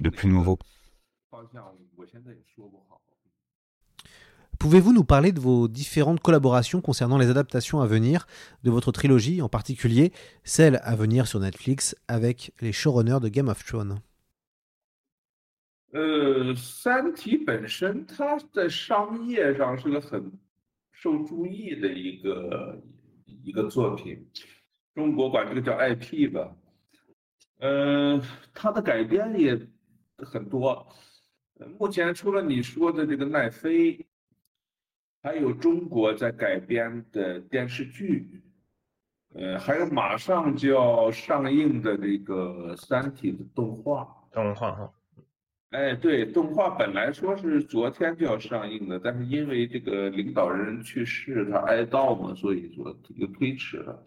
de plus nouveau. Pouvez-vous nous parler de vos différentes collaborations concernant les adaptations à venir de votre trilogie, en particulier celle à venir sur Netflix avec les showrunners de Game of Thrones? 呃，《还有中国在改编的电视剧，呃，还有马上就要上映的这个《三体》的动画。动画哈。哎，对，动画本来说是昨天就要上映的，但是因为这个领导人去世，他哀悼嘛，所以说又推迟了。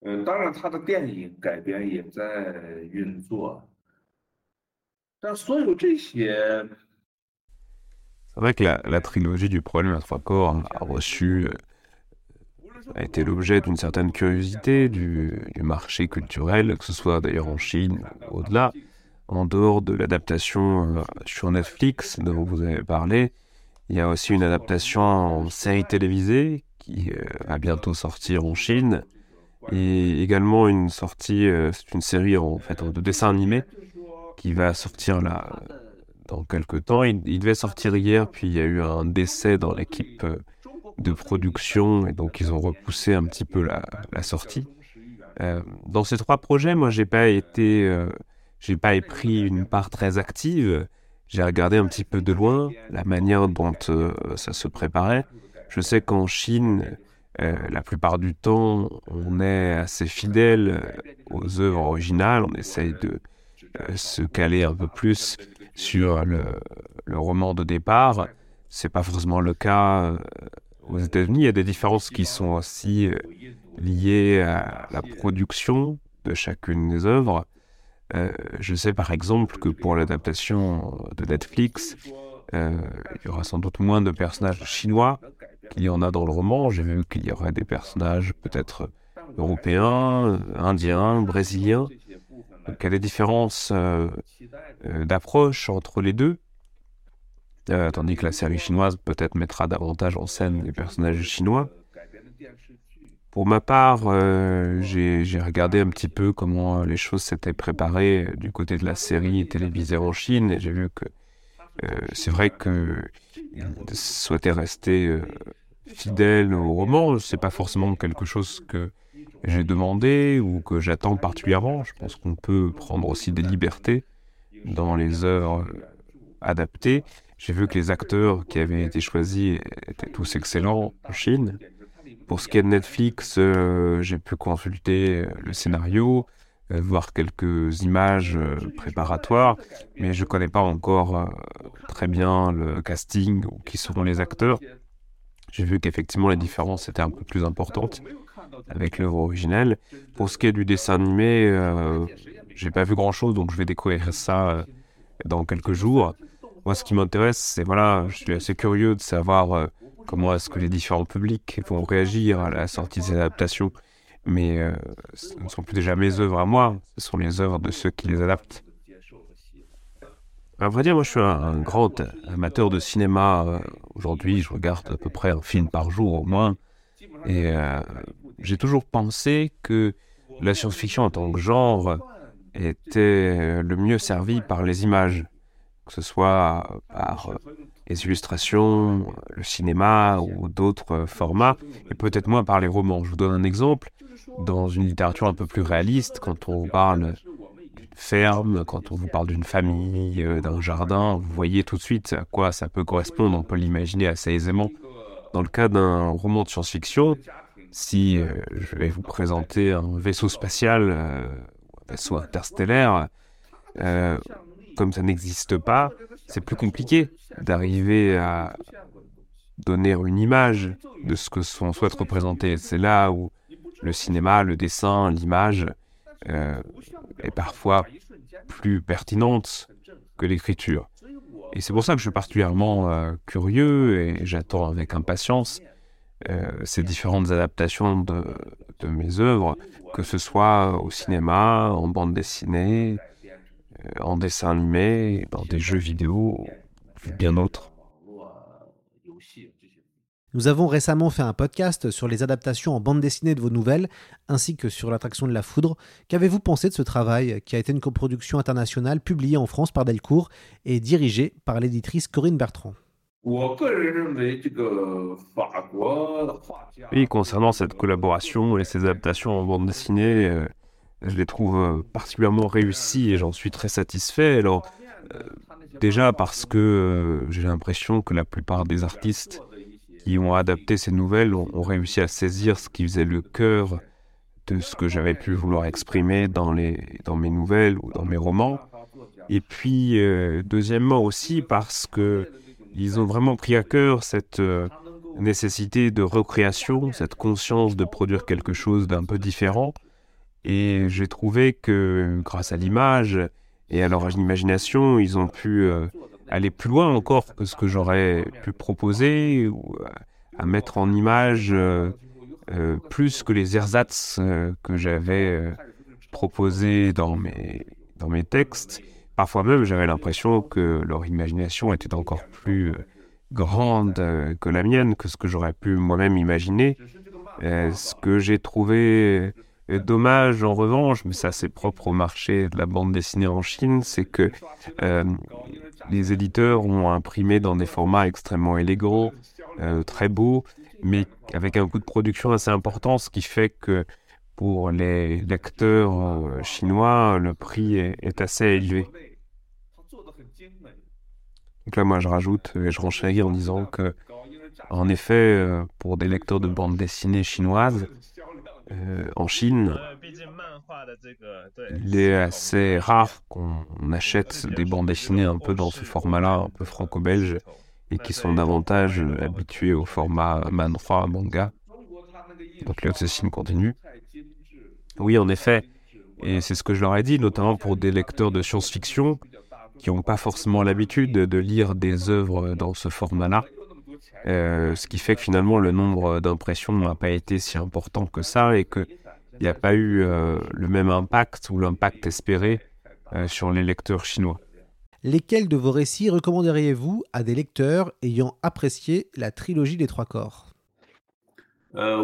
嗯，当然他的电影改编也在运作，但所有这些。C'est vrai que la, trilogie du problème à trois corps a reçu, a été l'objet d'une certaine curiosité du, marché culturel, que ce soit d'ailleurs en Chine ou au-delà. en dehors de l'adaptation euh, sur Netflix dont vous avez parlé, il y a aussi une adaptation en série télévisée qui euh, va bientôt sortir en Chine et également une sortie, euh, c'est une série en fait de dessin animé qui va sortir là dans quelques temps. Il, devait sortir hier, puis il y a eu un décès dans l'équipe de production et donc ils ont repoussé un petit peu la, sortie. Euh, dans ces trois projets, moi j'ai pas été euh, j'ai pas pris une part très active. J'ai regardé un petit peu de loin la manière dont euh, ça se préparait. Je sais qu'en Chine, euh, la plupart du temps, on est assez fidèle aux œuvres originales. On essaye de euh, se caler un peu plus sur le, roman de départ. C'est pas forcément le cas aux États-Unis. Il y a des différences qui sont aussi liées à la production de chacune des œuvres. Euh, je sais par exemple que pour l'adaptation de Netflix, euh, il y aura sans doute moins de personnages chinois qu'il y en a dans le roman. J'ai vu qu'il y aurait des personnages peut-être européens, indiens, brésiliens. Donc il y a des différences euh, euh, d'approche entre les deux. Euh, tandis que la série chinoise peut-être mettra davantage en scène les personnages chinois. Pour ma part, j'ai regardé un petit peu comment les choses s'étaient préparées du côté de la série télévisée en Chine et j'ai vu que c'est vrai que souhaiter rester euh, fidèle au roman, c'est pas forcément quelque chose que j'ai demandé ou que j'attends particulièrement. Je pense qu'on peut prendre aussi des libertés dans les œuvres adaptées. J'ai vu que les acteurs qui avaient été choisis étaient tous excellents en Chine. Pour ce qui est de Netflix, euh, j'ai pu consulter le scénario, euh, voir quelques images euh, préparatoires, mais je ne connais pas encore très bien le casting ou qui seront les acteurs. J'ai vu qu'effectivement les différences étaient un peu plus importantes avec l'œuvre originelle. Pour ce qui est du dessin animé, euh, j'ai pas vu grand chose, donc je vais découvrir ça dans quelques jours. Moi, ce qui m'intéresse, c'est voilà, je suis assez curieux de savoir euh, comment est-ce que les différents publics vont réagir à la sortie de ces adaptations. Mais euh, ce ne sont plus déjà mes œuvres à moi, ce sont les œuvres de ceux qui les adaptent. À vrai dire, moi je suis un, grand amateur de cinéma. Euh, Aujourd'hui, je regarde à peu près un film par jour au moins. Et euh, j'ai toujours pensé que la science-fiction en tant que genre était le mieux servi par les images, que ce soit par les illustrations, le cinéma ou d'autres formats, et peut-être moins par les romans. Je vous donne un exemple. Dans une littérature un peu plus réaliste, quand on parle d'une ferme, quand on vous parle d'une famille, euh, d'un jardin, vous voyez tout de suite à quoi ça peut correspondre, on peut l'imaginer assez aisément. Dans le cas d'un roman de science-fiction, si euh, je vais vous présenter un vaisseau spatial, euh, un vaisseau interstellaire, comme ça n'existe pas, c'est plus compliqué d'arriver à donner une image de ce que l'on souhaite représenter. C'est là où le cinéma, le dessin, l'image euh, est parfois plus pertinente que l'écriture. Et c'est pour ça que je suis particulièrement euh, curieux et j'attends avec impatience euh, ces différentes adaptations de, mes œuvres, que ce soit au cinéma, en bande dessinée, en dessin animé, dans des jeux vidéo, bien d'autres. Nous avons récemment fait un podcast sur les adaptations en bande dessinée de vos nouvelles, ainsi que sur l'attraction de la foudre. Qu'avez-vous pensé de ce travail, qui a été une coproduction internationale publiée en France par Delcourt et dirigée par l'éditrice Corinne Bertrand? Oui, concernant cette collaboration et ces adaptations en bande dessinée, euh, je les trouve euh, particulièrement réussies et j'en suis très satisfait. Alors, euh, déjà parce que j'ai l'impression que la plupart des artistes qui ont adapté ces nouvelles ont, réussi à saisir ce qui faisait le cœur de ce que j'avais pu vouloir exprimer dans, les, dans mes nouvelles ou dans mes romans. Et puis, deuxièmement aussi parce que ils ont vraiment pris à cœur cette euh, nécessité de recréation, cette conscience de produire quelque chose d'un peu différent. Et j'ai trouvé que grâce à l'image et à leur imagination, ils ont pu euh, aller plus loin encore que ce que j'aurais pu proposer, euh, à mettre en image plus que les ersatz que j'avais proposés dans mes, dans mes textes. Parfois même, j'avais l'impression que leur imagination était encore plus grande que la mienne, que ce que j'aurais pu moi-même imaginer. ce que j'ai trouvé dommage en revanche, mais ça c'est propre au marché de la bande dessinée en Chine, c'est que les éditeurs ont imprimé dans des formats extrêmement élégants, euh, très beaux, mais avec un coût de production assez important, ce qui fait que pour les lecteurs euh, chinois, le prix est, assez élevé. Donc là, moi, je rajoute et je renchéris en disant que, en effet, euh, pour des lecteurs de bande dessinée chinoise, en Chine, il est assez rare qu'on achète des bandes dessinées un peu dans ce format-là, un peu franco-belge, et qui sont davantage habitués au format manhwa, manga. Donc l'obsession continue. Oui, en effet, et c'est ce que je leur ai dit, notamment pour des lecteurs de science-fiction qui n'ont pas forcément l'habitude de lire des œuvres dans ce format-là. Euh, ce qui fait que finalement le nombre d'impressions n'a pas été si important que ça et que il n'y a pas eu euh, le même impact ou l'impact espéré euh, sur les lecteurs chinois. Lesquels de vos récits recommanderiez-vous à des lecteurs ayant apprécié la trilogie des trois corps? Euh,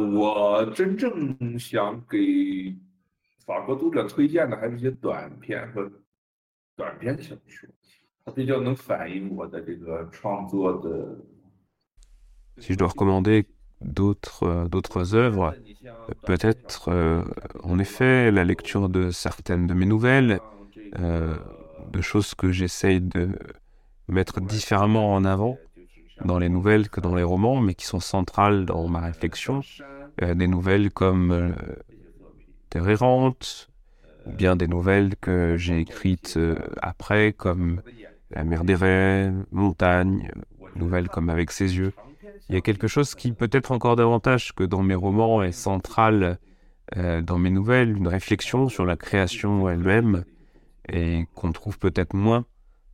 Si je dois recommander d'autres euh, d'autres œuvres, peut-être euh, en effet la lecture de certaines de mes nouvelles, euh, de choses que j'essaye de mettre différemment en avant dans les nouvelles que dans les romans, mais qui sont centrales dans ma réflexion. des nouvelles comme Terre errante, bien des nouvelles que j'ai écrites après, comme La mer des rêves, Montagne, nouvelles comme Avec ses yeux il y a quelque chose qui peut-être encore davantage que dans mes romans est central euh, dans mes nouvelles, une réflexion sur la création elle-même et qu'on trouve peut-être moins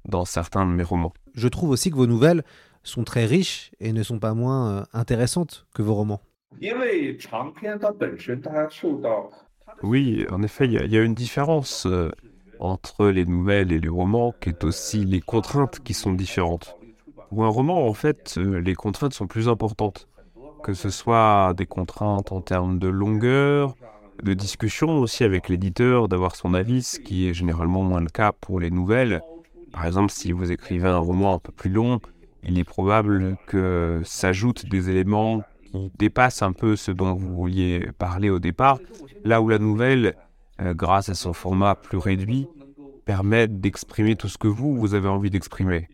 dans certains de mes romans. Je trouve aussi que vos nouvelles sont très riches et ne sont pas moins euh, intéressantes que vos romans. Oui, en effet, il y, a une différence euh, entre les nouvelles et les romans qui est aussi les contraintes qui sont différentes. Ou un roman, en fait, euh, les contraintes sont plus importantes. Que ce soit des contraintes en termes de longueur, de discussion aussi avec l'éditeur, d'avoir son avis, ce qui est généralement moins le cas pour les nouvelles. Par exemple, si vous écrivez un roman un peu plus long, il est probable que s'ajoutent des éléments qui dépassent un peu ce dont vous vouliez parler au départ, là où la nouvelle, euh, grâce à son format plus réduit, permet d'exprimer tout ce que vous, vous avez envie d'exprimer,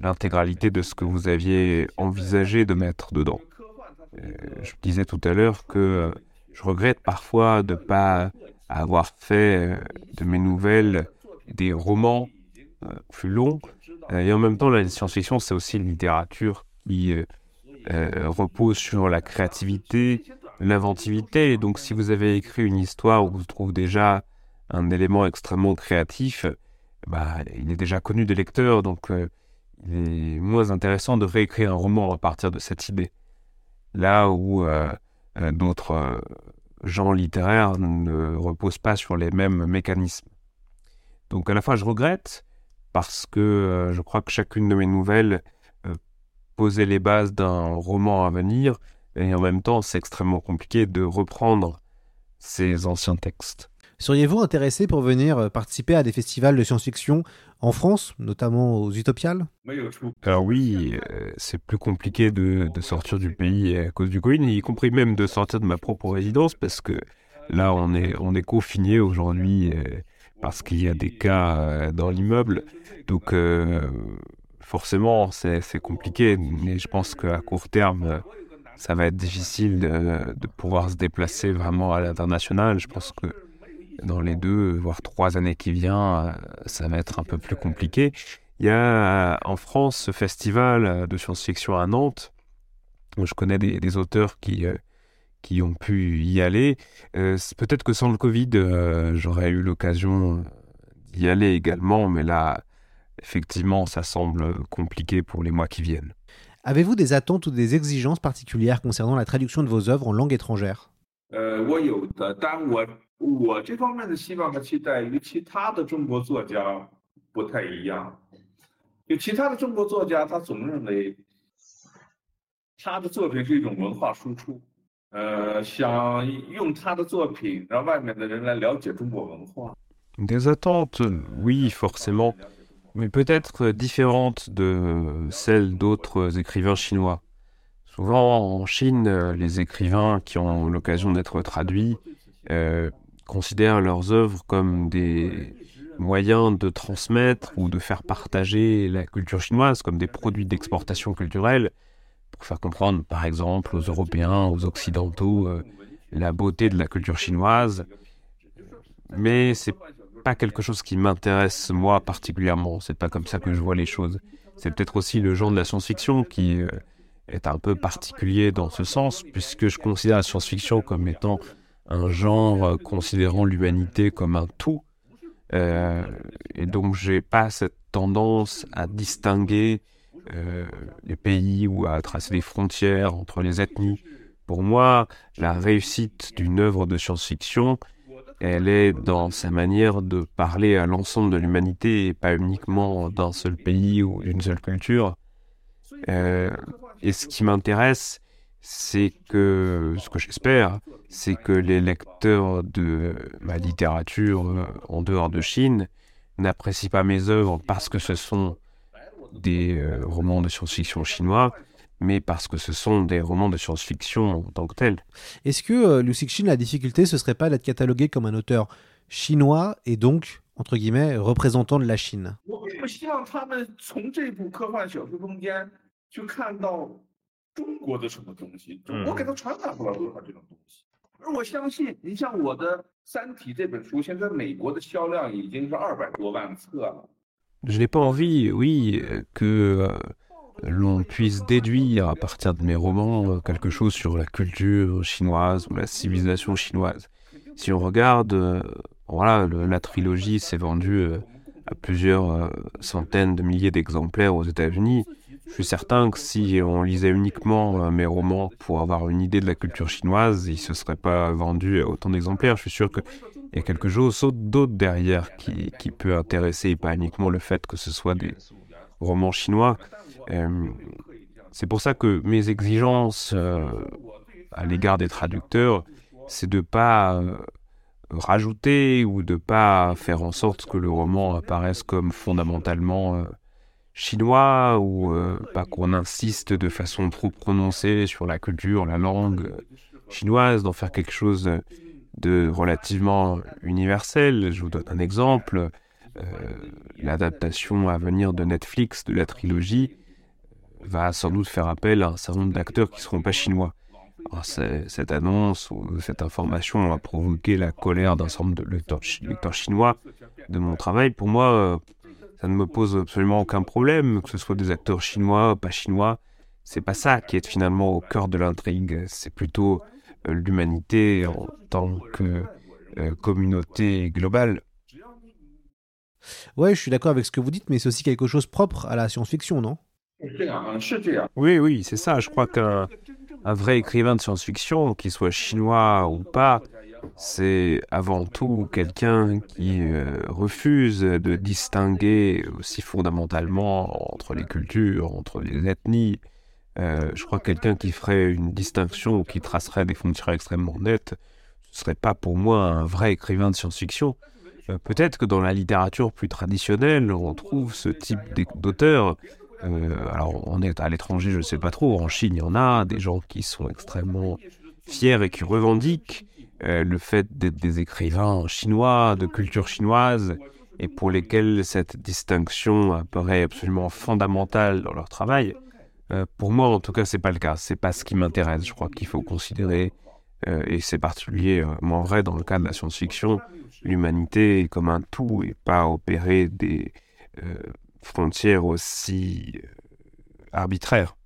l'intégralité de ce que vous aviez envisagé de mettre dedans. Euh, je disais tout à l'heure que euh, je regrette parfois de ne pas avoir fait de mes nouvelles des romans plus longs. Et en même temps, la science-fiction, c'est aussi une littérature qui repose sur la créativité, l'inventivité. Et donc, si vous avez écrit une histoire où vous trouvez déjà un élément extrêmement créatif, bah, il est déjà connu des lecteurs, donc il est moins intéressant de réécrire un roman à partir de cette idée. Là où d'autres gens littéraires ne reposent pas sur les mêmes mécanismes. Donc à la fois je regrette parce que je crois que chacune de mes nouvelles posait les bases d'un roman à venir et en même temps c'est extrêmement compliqué de reprendre ces anciens textes. Seriez-vous intéressé pour venir participer à des festivals de science-fiction en France, notamment aux Utopiales? Alors oui, c'est plus compliqué de, de, sortir du pays à cause du Covid, y compris même de sortir de ma propre résidence, parce que là on est, on est confiné aujourd'hui parce qu'il y a des cas dans l'immeuble. Donc forcément c'est compliqué, mais je pense qu'à court terme ça va être difficile de, pouvoir se déplacer vraiment à l'international. Je pense que dans les deux, voire trois années qui viennent, ça va être un peu plus compliqué. Il y a en France ce festival de science-fiction à Nantes. où Je connais des, auteurs qui, qui ont pu y aller. Peut-être que sans le Covid, j'aurais eu l'occasion d'y aller également, mais là, effectivement, ça semble compliqué pour les mois qui viennent. Avez-vous des attentes ou des exigences particulières concernant la traduction de vos œuvres en langue étrangère? 我这方面的希望和期待与其他的中国作家不太一样。有其他的中国作家，他总认为他的作品是一种文化输出，呃，想用他的作品让外面的人来了解中国文化。Des attentes, oui, forcément, mais peut-être différentes de celles d'autres écrivains chinois. Souvent en Chine, les écrivains qui ont l'occasion d'être traduits euh, considèrent leurs œuvres comme des moyens de transmettre ou de faire partager la culture chinoise comme des produits d'exportation culturelle pour faire comprendre par exemple aux Européens, aux Occidentaux euh, la beauté de la culture chinoise. Mais c'est pas quelque chose qui m'intéresse moi particulièrement, c'est pas comme ça que je vois les choses. C'est peut-être aussi le genre de la science-fiction qui euh, est un peu particulier dans ce sens puisque je considère la science-fiction comme étant un genre euh, considérant l'humanité comme un tout. Et donc, j'ai pas cette tendance à distinguer les pays ou à tracer des frontières entre les ethnies. Pour moi, la réussite d'une œuvre de science-fiction, elle est dans sa manière de parler à l'ensemble de l'humanité et pas uniquement d'un seul pays ou d'une seule culture. et ce qui m'intéresse, c'est que, ce que j'espère, c'est que les lecteurs de ma littérature euh, en dehors de Chine n'apprécient pas mes œuvres parce que ce sont des euh, romans de science-fiction chinois, mais parce que ce sont des romans de science-fiction en tant que tels. Est-ce que euh, Liu Cixin, la difficulté, ce serait pas d'être catalogué comme un auteur chinois et donc, entre guillemets, représentant de la Chine 中国的什么东西，我给他传达不了多少这种东西。而我相信，你像我的《三体》这本书，现在美国的销量已经是二百多万册了。 Je n'ai pas envie, oui, que l'on puisse déduire à partir de mes romans quelque chose sur la culture chinoise ou la civilisation chinoise. Si on regarde, voilà, la trilogie s'est vendue à plusieurs centaines de milliers d'exemplaires aux États-Unis. Je suis certain que si on lisait uniquement euh, mes romans pour avoir une idée de la culture chinoise, ils ne se seraient pas vendus à autant d'exemplaires. Je suis sûr qu'il y a quelque chose d'autre derrière qui, qui, peut intéresser, et pas uniquement le fait que ce soit des romans chinois. Euh, c'est pour ça que mes exigences euh, à l'égard des traducteurs, c'est de pas euh, rajouter ou de pas faire en sorte que le roman apparaisse comme fondamentalement chinois ou pas qu'on insiste de façon trop prononcée sur la culture, la langue chinoise, d'en faire quelque chose de relativement universel. Je vous donne un exemple. L'adaptation à venir de Netflix de la trilogie va sans doute faire appel à un certain nombre d'acteurs qui ne seront pas chinois. Cette annonce ou cette information a provoqué la colère d'un certain nombre de lecteurs, chinois de mon travail. Pour moi, euh, ça ne me pose absolument aucun problème, que ce soit des acteurs chinois, pas chinois. C'est pas ça qui est finalement au cœur de l'intrigue. C'est plutôt euh, l'humanité en tant que euh, communauté globale. Ouais, je suis d'accord avec ce que vous dites, mais c'est aussi quelque chose propre à la science-fiction, non? Oui, oui, c'est ça. Je crois qu'un vrai écrivain de science-fiction, qu'il soit chinois ou pas, c'est avant tout quelqu'un qui euh, refuse de distinguer aussi fondamentalement entre les cultures, entre les ethnies. Euh, je crois que quelqu'un qui ferait une distinction ou qui tracerait des frontières extrêmement nettes, ce serait pas pour moi un vrai écrivain de science-fiction. Euh, peut-être que dans la littérature plus traditionnelle, on trouve ce type d'auteur euh, alors, on est à l'étranger, je ne sais pas trop. En Chine, il y en a des gens qui sont extrêmement fiers et qui revendiquent le fait d'être des écrivains chinois, de culture chinoise, et pour lesquels cette distinction apparaît absolument fondamentale dans leur travail. Euh, pour moi, en tout cas, c'est pas le cas. C'est pas ce qui m'intéresse. Je crois qu'il faut considérer, et c'est particulièrement vrai dans le cas de la science-fiction, l'humanité comme un tout et pas opérer des frontières aussi euh, arbitraires.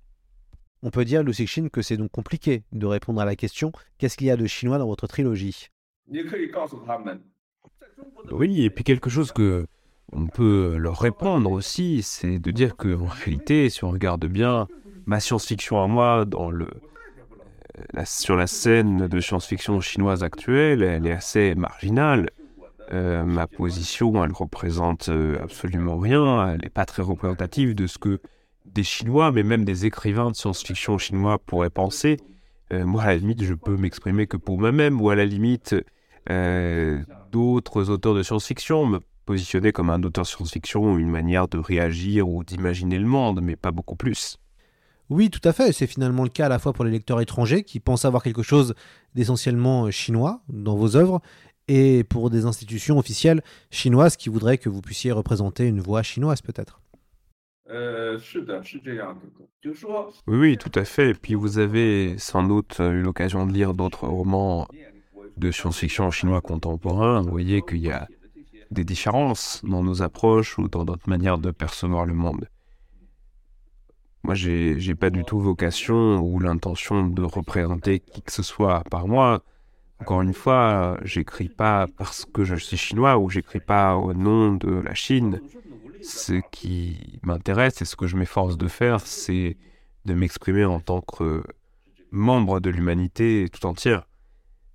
On peut dire, Lu Cixin, que c'est donc compliqué de répondre à la question qu'est-ce qu'il y a de chinois dans votre trilogie? Oui, et puis quelque chose que on peut leur répondre aussi, c'est de dire que en réalité, si on regarde bien ma science-fiction à moi euh, sur la scène de science-fiction chinoise actuelle, elle est assez marginale. Euh, ma position, elle représente euh, absolument rien. Elle n'est pas très représentative de ce que des Chinois, mais même des écrivains de science-fiction chinois pourraient penser. Moi, à la limite, je peux m'exprimer que pour moi-même, ou à la limite, d'autres auteurs de science-fiction me positionner comme un auteur science-fiction, une manière de réagir ou d'imaginer le monde, mais pas beaucoup plus. Oui, tout à fait. C'est finalement le cas à la fois pour les lecteurs étrangers qui pensent avoir quelque chose d'essentiellement chinois dans vos œuvres, et pour des institutions officielles chinoises qui voudraient que vous puissiez représenter une voix chinoise peut-être. Oui, oui, tout à fait. Et puis vous avez sans doute eu l'occasion de lire d'autres romans de science-fiction chinois contemporains. Vous voyez qu'il y a des différences dans nos approches ou dans notre manière de percevoir le monde. Moi, j'ai pas du tout vocation ou l'intention de représenter qui que ce soit par moi. Encore une fois, j'écris pas parce que je suis chinois ou j'écris pas au nom de la Chine. Ce qui m'intéresse et ce que je m'efforce de faire, c'est de m'exprimer en tant que membre de l'humanité tout entière.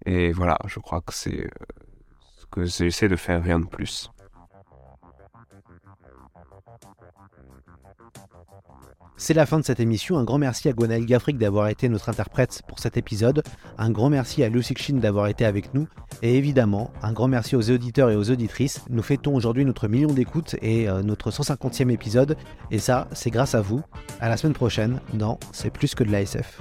Et voilà, je crois que c'est ce que j'essaie de faire, rien de plus. C'est la fin de cette émission. Un grand merci à Gwenaël Gaffric d'avoir été notre interprète pour cet épisode. Un grand merci à Lu Cixin d'avoir été avec nous. Et évidemment, un grand merci aux auditeurs et aux auditrices. Nous fêtons aujourd'hui notre million d'écoutes et euh, notre 150e épisode. Et ça, c'est grâce à vous. À la semaine prochaine dans C'est plus que de la SF.